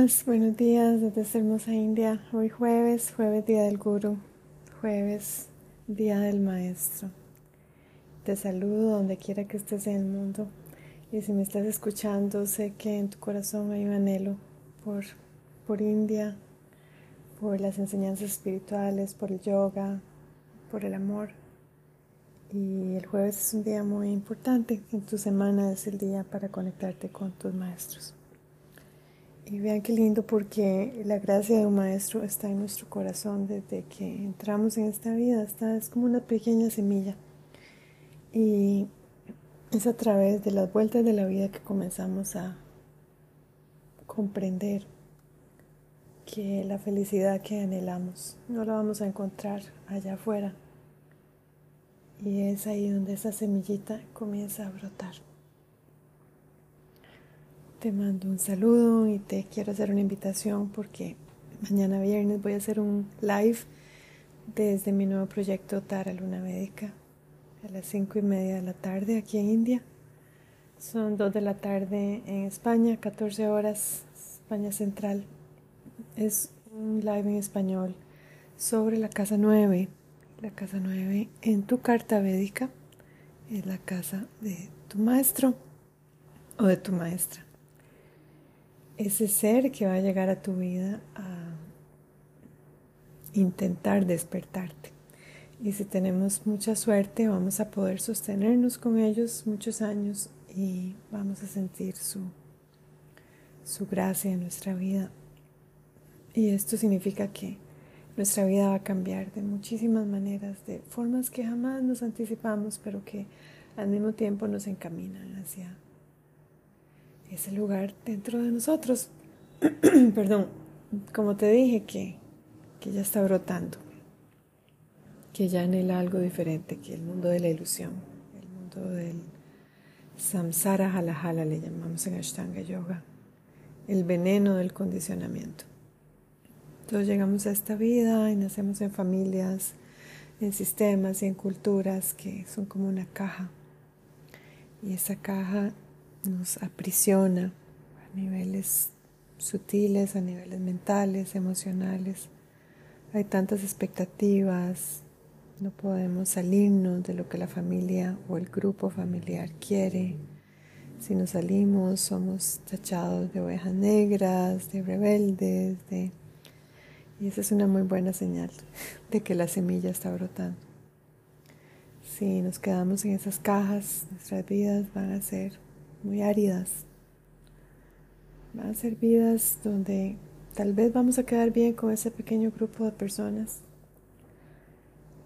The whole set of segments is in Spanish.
Buenos días, desde hermosa India. Hoy jueves, jueves día del Guru, jueves día del Maestro. Te saludo donde quiera que estés en el mundo. Y si me estás escuchando, sé que en tu corazón hay un anhelo por, por India, por las enseñanzas espirituales, por el yoga, por el amor. Y el jueves es un día muy importante. En tu semana es el día para conectarte con tus maestros. Y vean qué lindo porque la gracia de un maestro está en nuestro corazón desde que entramos en esta vida. Está, es como una pequeña semilla. Y es a través de las vueltas de la vida que comenzamos a comprender que la felicidad que anhelamos no la vamos a encontrar allá afuera. Y es ahí donde esa semillita comienza a brotar. Te mando un saludo y te quiero hacer una invitación porque mañana viernes voy a hacer un live desde mi nuevo proyecto Tara Luna Médica a las cinco y media de la tarde aquí en India. Son dos de la tarde en España, 14 horas España Central. Es un live en español sobre la casa 9. La casa 9 en tu carta védica es la casa de tu maestro o de tu maestra ese ser que va a llegar a tu vida a intentar despertarte. Y si tenemos mucha suerte, vamos a poder sostenernos con ellos muchos años y vamos a sentir su, su gracia en nuestra vida. Y esto significa que nuestra vida va a cambiar de muchísimas maneras, de formas que jamás nos anticipamos, pero que al mismo tiempo nos encaminan hacia ese lugar dentro de nosotros. Perdón, como te dije, que, que ya está brotando, que ya anhela algo diferente que el mundo de la ilusión, el mundo del samsara halajala le llamamos en Ashtanga Yoga, el veneno del condicionamiento. Todos llegamos a esta vida y nacemos en familias, en sistemas y en culturas que son como una caja. Y esa caja nos aprisiona a niveles sutiles, a niveles mentales, emocionales. Hay tantas expectativas, no podemos salirnos de lo que la familia o el grupo familiar quiere. Si nos salimos somos tachados de ovejas negras, de rebeldes, de... y esa es una muy buena señal de que la semilla está brotando. Si nos quedamos en esas cajas, nuestras vidas van a ser muy áridas. Van a ser vidas donde tal vez vamos a quedar bien con ese pequeño grupo de personas,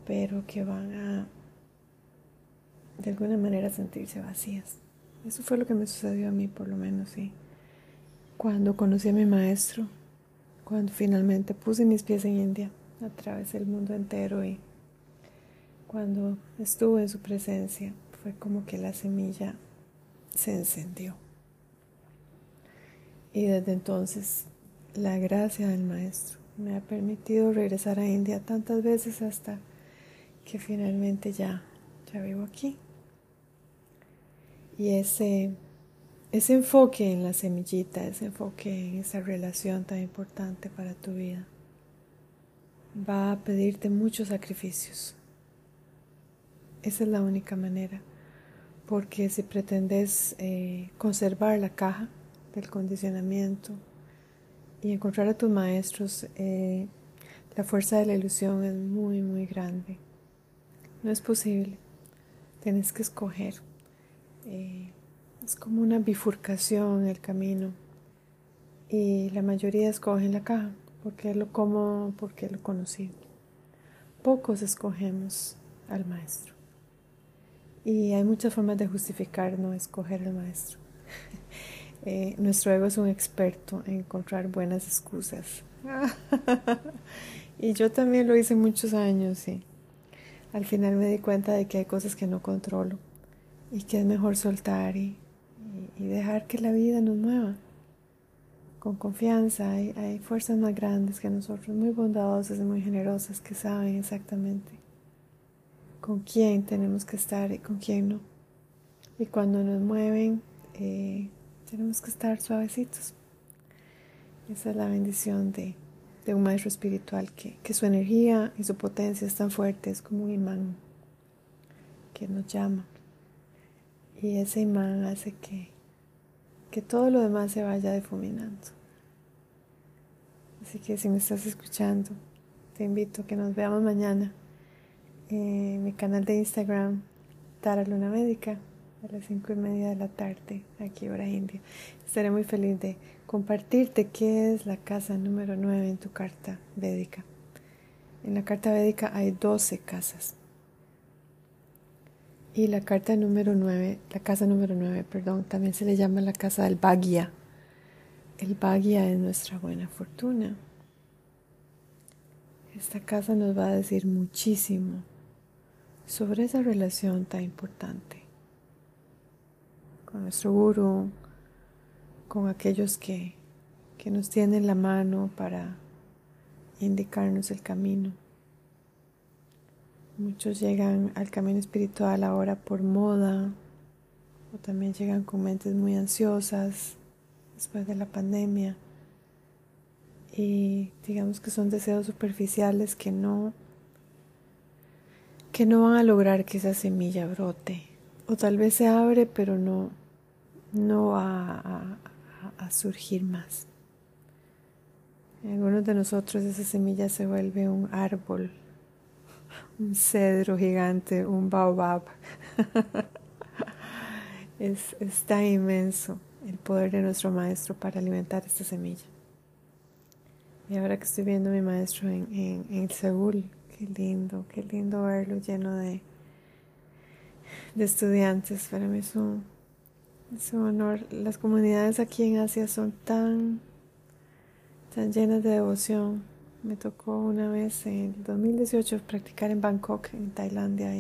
pero que van a de alguna manera sentirse vacías. Eso fue lo que me sucedió a mí, por lo menos, sí. Cuando conocí a mi maestro, cuando finalmente puse mis pies en India, a través del mundo entero y cuando estuve en su presencia, fue como que la semilla se encendió. Y desde entonces la gracia del Maestro me ha permitido regresar a India tantas veces hasta que finalmente ya, ya vivo aquí. Y ese, ese enfoque en la semillita, ese enfoque en esa relación tan importante para tu vida, va a pedirte muchos sacrificios. Esa es la única manera porque si pretendes eh, conservar la caja del condicionamiento y encontrar a tus maestros, eh, la fuerza de la ilusión es muy, muy grande. No es posible. Tienes que escoger. Eh, es como una bifurcación el camino. Y la mayoría escogen la caja porque es lo cómodo, porque es lo conocido. Pocos escogemos al maestro. Y hay muchas formas de justificar no escoger el maestro. Eh, nuestro ego es un experto en encontrar buenas excusas. y yo también lo hice muchos años y al final me di cuenta de que hay cosas que no controlo y que es mejor soltar y, y, dejar que la vida nos mueva. Con confianza hay, hay fuerzas más grandes que nosotros, muy bondadosas y muy generosas que saben exactamente con quién tenemos que estar y con quién no. Y cuando nos mueven, eh, tenemos que estar suavecitos. Esa es la bendición de, un maestro espiritual, que, que su energía y su potencia es tan fuerte, es como un imán que nos llama. Y ese imán hace que, que todo lo demás se vaya difuminando. Así que si me estás escuchando, te invito a que nos veamos mañana en mi canal de Instagram, Tara Luna Médica, a las cinco y media de la tarde, aquí hora india. Estaré muy feliz de compartirte qué es la casa número 9 en tu carta védica. En la carta védica hay 12 casas. Y la carta número 9, la casa número 9, perdón, también se le llama la casa del Bhagya. El Bhagya es nuestra buena fortuna. Esta casa nos va a decir muchísimo sobre esa relación tan importante con nuestro guru, con aquellos que, que nos tienen la mano para indicarnos el camino. Muchos llegan al camino espiritual ahora por moda o también llegan con mentes muy ansiosas después de la pandemia y digamos que son deseos superficiales que no que no van a lograr que esa semilla brote o tal vez se abre pero no no va a, surgir más. En algunos de nosotros esa semilla se vuelve un árbol un cedro gigante, un baobab. es, tan inmenso el poder de nuestro maestro para alimentar esta semilla. Y ahora que estoy viendo a mi maestro en, en, en Seúl, qué lindo, qué lindo verlo lleno de, de estudiantes. Para mí es un, es un honor. Las comunidades aquí en Asia son tan, tan llenas de devoción me tocó una vez en el 2018 practicar en Bangkok, en Tailandia.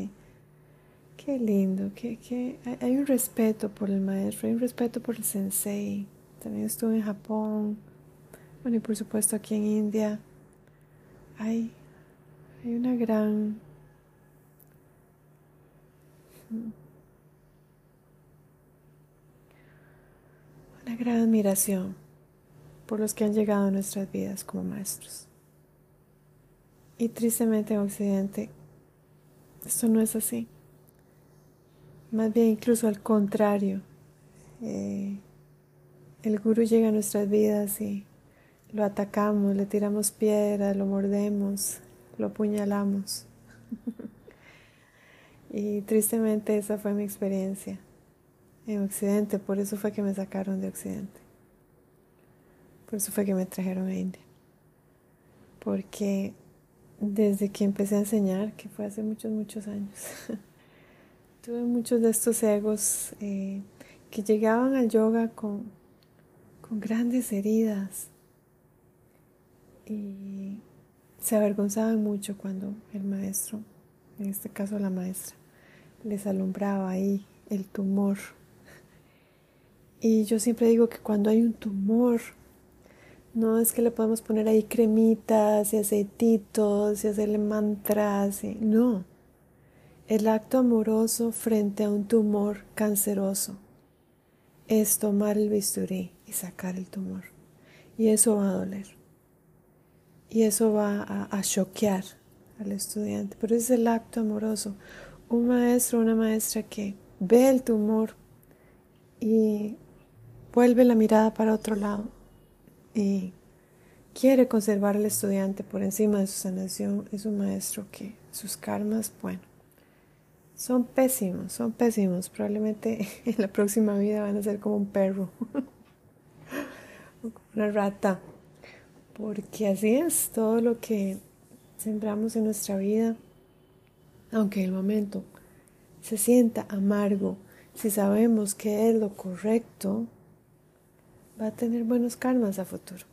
Qué lindo, que, hay un respeto por el maestro, hay un respeto por el sensei. También estuve en Japón, bueno, y por supuesto aquí en India. Hay, hay una gran una gran admiración por los que han llegado a nuestras vidas como maestros. Y tristemente en Occidente esto no es así. Más bien incluso al contrario. Eh, el gurú llega a nuestras vidas y lo atacamos, le tiramos piedra, lo mordemos, lo apuñalamos. y tristemente esa fue mi experiencia en Occidente, por eso fue que me sacaron de Occidente. Por eso fue que me trajeron a India. Porque desde que empecé a enseñar, que fue hace muchos, muchos años. Tuve muchos de estos egos eh, que llegaban al yoga con, con grandes heridas y se avergonzaban mucho cuando el maestro, en este caso la maestra, les alumbraba ahí el tumor. Y yo siempre digo que cuando hay un tumor, no es que le podemos poner ahí cremitas y aceititos y hacerle mantras. Y... No. El acto amoroso frente a un tumor canceroso es tomar el bisturí y sacar el tumor. Y eso va a doler. Y eso va a, choquear al estudiante. Pero es el acto amoroso. Un maestro una maestra que ve el tumor y vuelve la mirada para otro lado y quiere conservar al estudiante por encima de su sanación, es un maestro que sus karmas, bueno, son pésimos, son pésimos. Probablemente en la próxima vida van a ser como un perro o como una rata. Porque así es todo lo que sembramos en nuestra vida, aunque el momento se sienta amargo, si sabemos que es lo correcto, va a tener buenos karmas a futuro.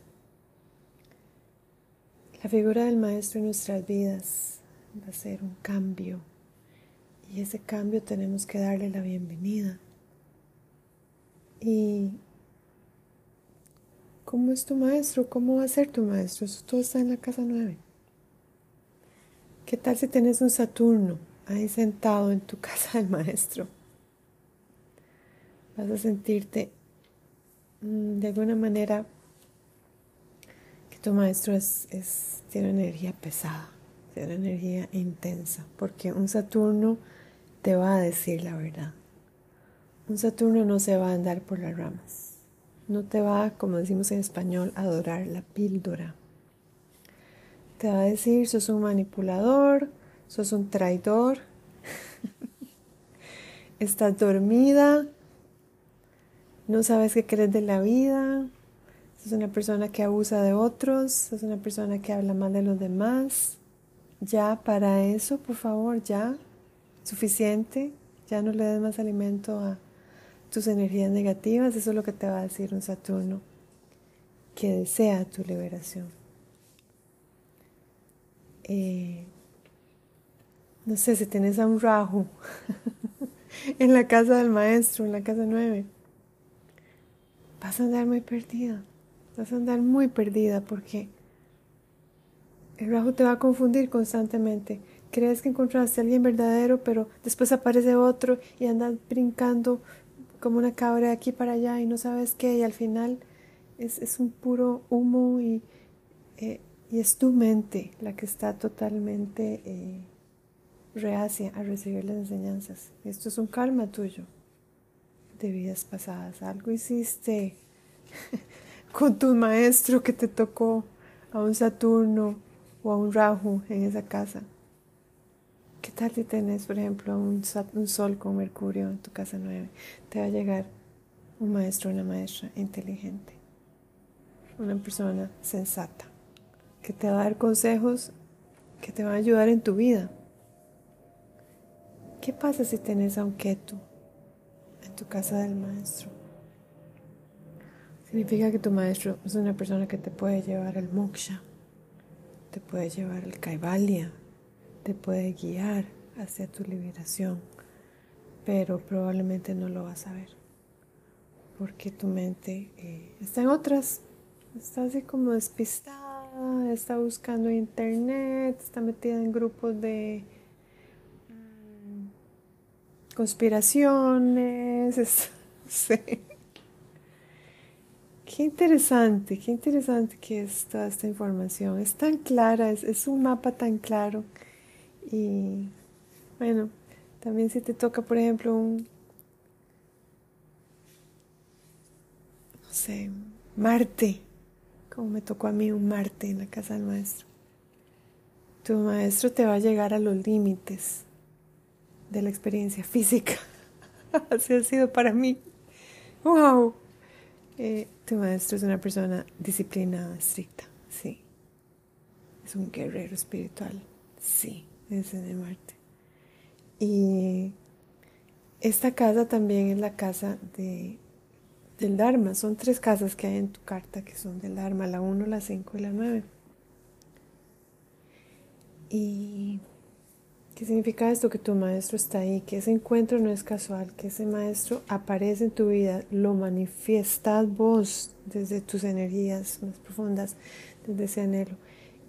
La figura del maestro en nuestras vidas va a ser un cambio y ese cambio tenemos que darle la bienvenida. Y ¿cómo es tu maestro? ¿Cómo va a ser tu maestro? Eso todo está en la casa nueve. ¿Qué tal si tienes un Saturno ahí sentado en tu casa del maestro? Vas a sentirte Mm, de alguna manera tu maestro es, tiene energía pesada, tiene energía intensa, porque un Saturno te va a decir la verdad. Un Saturno no se va a andar por las ramas. No te va, como decimos en español, a adorar la píldora. Te va a decir, sos un manipulador, sos un traidor, estás dormida, no sabes qué crees de la vida, sos una persona que abusa de otros, sos una persona que habla mal de los demás. Ya para eso, por favor, ya, suficiente, ya no le des más alimento a tus energías negativas, eso es lo que te va a decir un Saturno, que desea tu liberación. Eh, no sé si tienes a un Rahu en la casa del maestro, en la casa nueve, vas a andar muy perdida, vas a andar muy perdida porque el Rahu te va a confundir constantemente. Crees que encontraste a alguien verdadero, pero después aparece otro y andas brincando como una cabra de aquí para allá y no sabes qué, y al final es, un puro humo y, eh, y, es tu mente la que está totalmente eh, reacia a recibir las enseñanzas. Esto es un karma tuyo de vidas pasadas. Algo hiciste con tu maestro que te tocó a un Saturno o a un Rahu en esa casa. ¿Qué tal si tenés, por ejemplo, un, sol con Mercurio en tu casa 9? Te va a llegar un maestro una maestra inteligente, una persona sensata, que te va a dar consejos que te van a ayudar en tu vida. ¿Qué pasa si tenés a un Ketu en tu casa del maestro? Significa que tu maestro es una persona que te puede llevar al moksha, te puede llevar al kaivalya, te puede guiar hacia tu liberación, pero probablemente no lo vas a ver, porque tu mente eh, está en otras, está así como despistada, está buscando internet, está metida en grupos de conspiraciones, Qué interesante, qué interesante que es toda esta información. Es tan clara, es, un mapa tan claro. Y bueno, también si te toca, por ejemplo, un, no sé, Marte, como me tocó a mí un Marte en la casa del maestro. Tu maestro te va a llegar a los límites de la experiencia física. Así ha sido para mí. ¡Wow! Eh, tu maestro es una persona disciplinada, estricta, sí. Es un guerrero espiritual, sí, es de Marte. Y esta casa también es la casa de, del Dharma. Son tres casas que hay en tu carta que son del Dharma, la 1, la 5 y la 9. Y ¿Qué significa esto? Que tu maestro está ahí, que ese encuentro no es casual, que ese maestro aparece en tu vida, lo manifiestas vos desde tus energías más profundas, desde ese anhelo.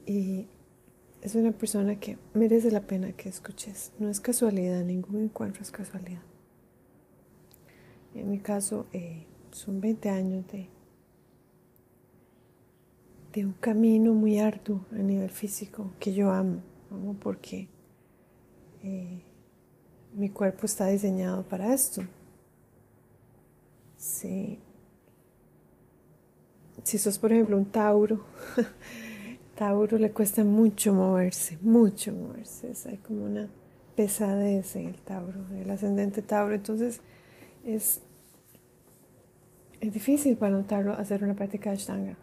Y es una persona que merece la pena que escuches. No es casualidad, ningún encuentro es casualidad. En mi caso, eh, son 20 años de, de un camino muy arduo a nivel físico que yo amo, amo porque eh, mi cuerpo está diseñado para esto. Si, si sos, por ejemplo, un Tauro, Tauro le cuesta mucho moverse, mucho moverse. hay como una pesadez en el Tauro, el ascendente Tauro. Entonces, es, es difícil para un Tauro hacer una práctica de Ashtanga.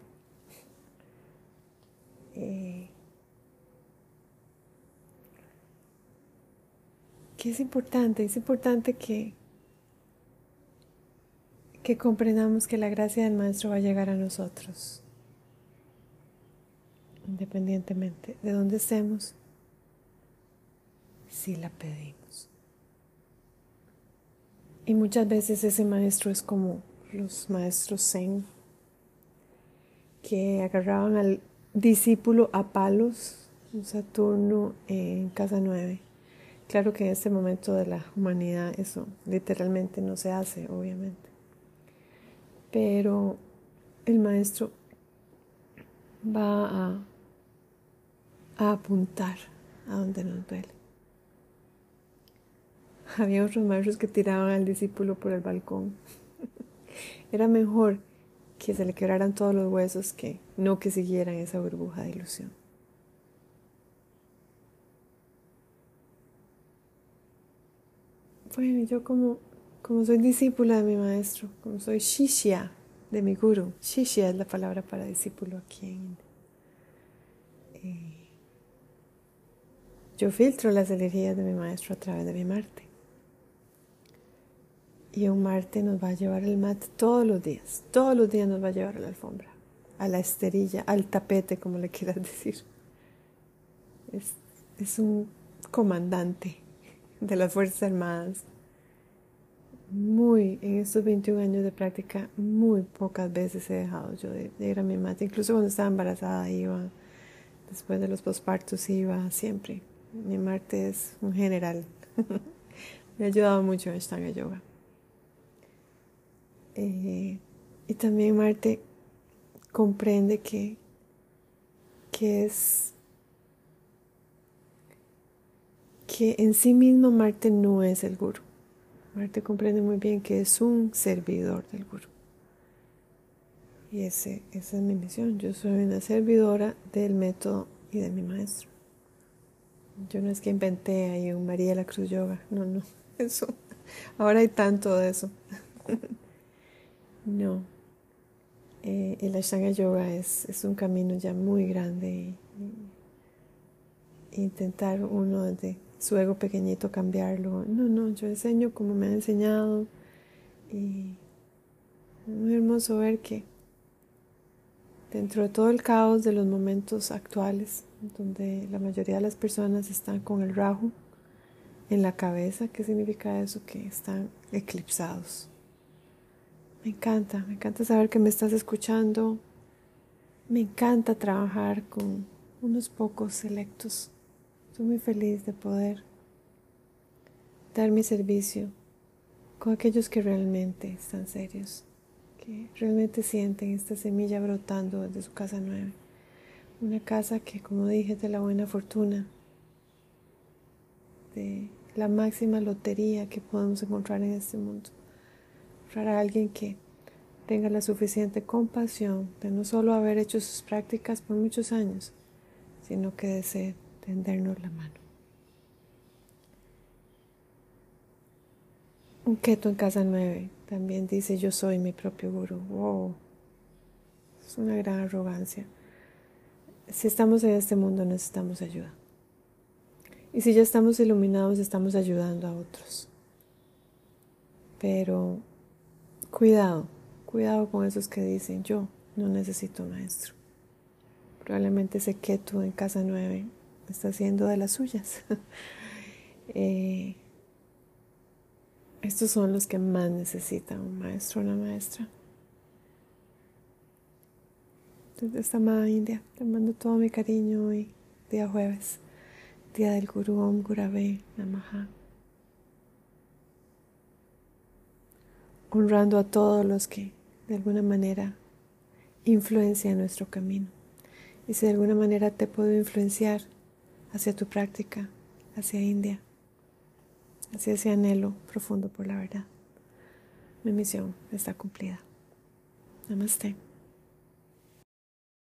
Eh, que es importante, es importante que, que comprendamos que la gracia del Maestro va a llegar a nosotros, independientemente de dónde estemos, si la pedimos. Y muchas veces ese maestro es como los maestros Zen, que agarraban al discípulo a palos, un Saturno en casa nueve Claro que en este momento de la humanidad eso literalmente no se hace, obviamente. Pero el maestro va a, a apuntar a donde nos duele. Había otros maestros que tiraban al discípulo por el balcón. Era mejor que se le quebraran todos los huesos que no que siguieran esa burbuja de ilusión. Bueno, yo como, como soy discípula de mi maestro, como soy shishya de mi guru, shishya es la palabra para discípulo aquí en eh, yo filtro las energías de mi maestro a través de mi Marte. Y un Marte nos va a llevar el mat todos los días. Todos los días nos va a llevar a la alfombra, a la esterilla, al tapete, como le quieras decir. Es, es un comandante de las Fuerzas Armadas. Muy, en estos 21 años de práctica, muy pocas veces he dejado yo de, ir a mi mat. Incluso cuando estaba embarazada iba, después de los pospartos iba siempre. Mi Marte es un general. Me ha ayudado mucho en Ashtanga Yoga. Eh, y también Marte comprende que, que es que en sí mismo Marte no es el guru. Marte comprende muy bien que es un servidor del guru. Y ese, esa es mi misión. Yo soy una servidora del método y de mi maestro. Yo no es que inventé ahí un María la Cruz Yoga. No, no. Eso. Ahora hay tanto de eso. No. Eh, el Ashtanga Yoga es, es, un camino ya muy grande. intentar uno de su ego pequeñito cambiarlo. No, no, yo enseño como me ha enseñado. Y muy hermoso ver que dentro de todo el caos de los momentos actuales, donde la mayoría de las personas están con el rajo en la cabeza, ¿qué significa eso? Que están eclipsados me encanta, me encanta saber que me estás escuchando. Me encanta trabajar con unos pocos selectos. Estoy muy feliz de poder dar mi servicio con aquellos que realmente están serios, que realmente sienten esta semilla brotando desde su casa nueva. Una casa que, como dije, es de la buena fortuna, de la máxima lotería que podemos encontrar en este mundo para alguien que tenga la suficiente compasión de no solo haber hecho sus prácticas por muchos años, sino que desee tendernos la mano. Un keto en casa 9 también dice yo soy mi propio guru. Wow. Es una gran arrogancia. Si estamos en este mundo necesitamos ayuda. Y si ya estamos iluminados estamos ayudando a otros. Pero Cuidado, cuidado con esos que dicen yo no necesito maestro. Probablemente ese keto en casa nueve está haciendo de las suyas. Eh, estos son los que más necesitan un maestro o una maestra. Desde esta amada India, te mando todo mi cariño hoy, día jueves, día del Guru Om Gurave Namaha. honrando a todos los que de alguna manera influencian nuestro camino. Y si de alguna manera te puedo influenciar hacia tu práctica, hacia India, hacia ese anhelo profundo por la verdad, mi misión está cumplida. Namaste.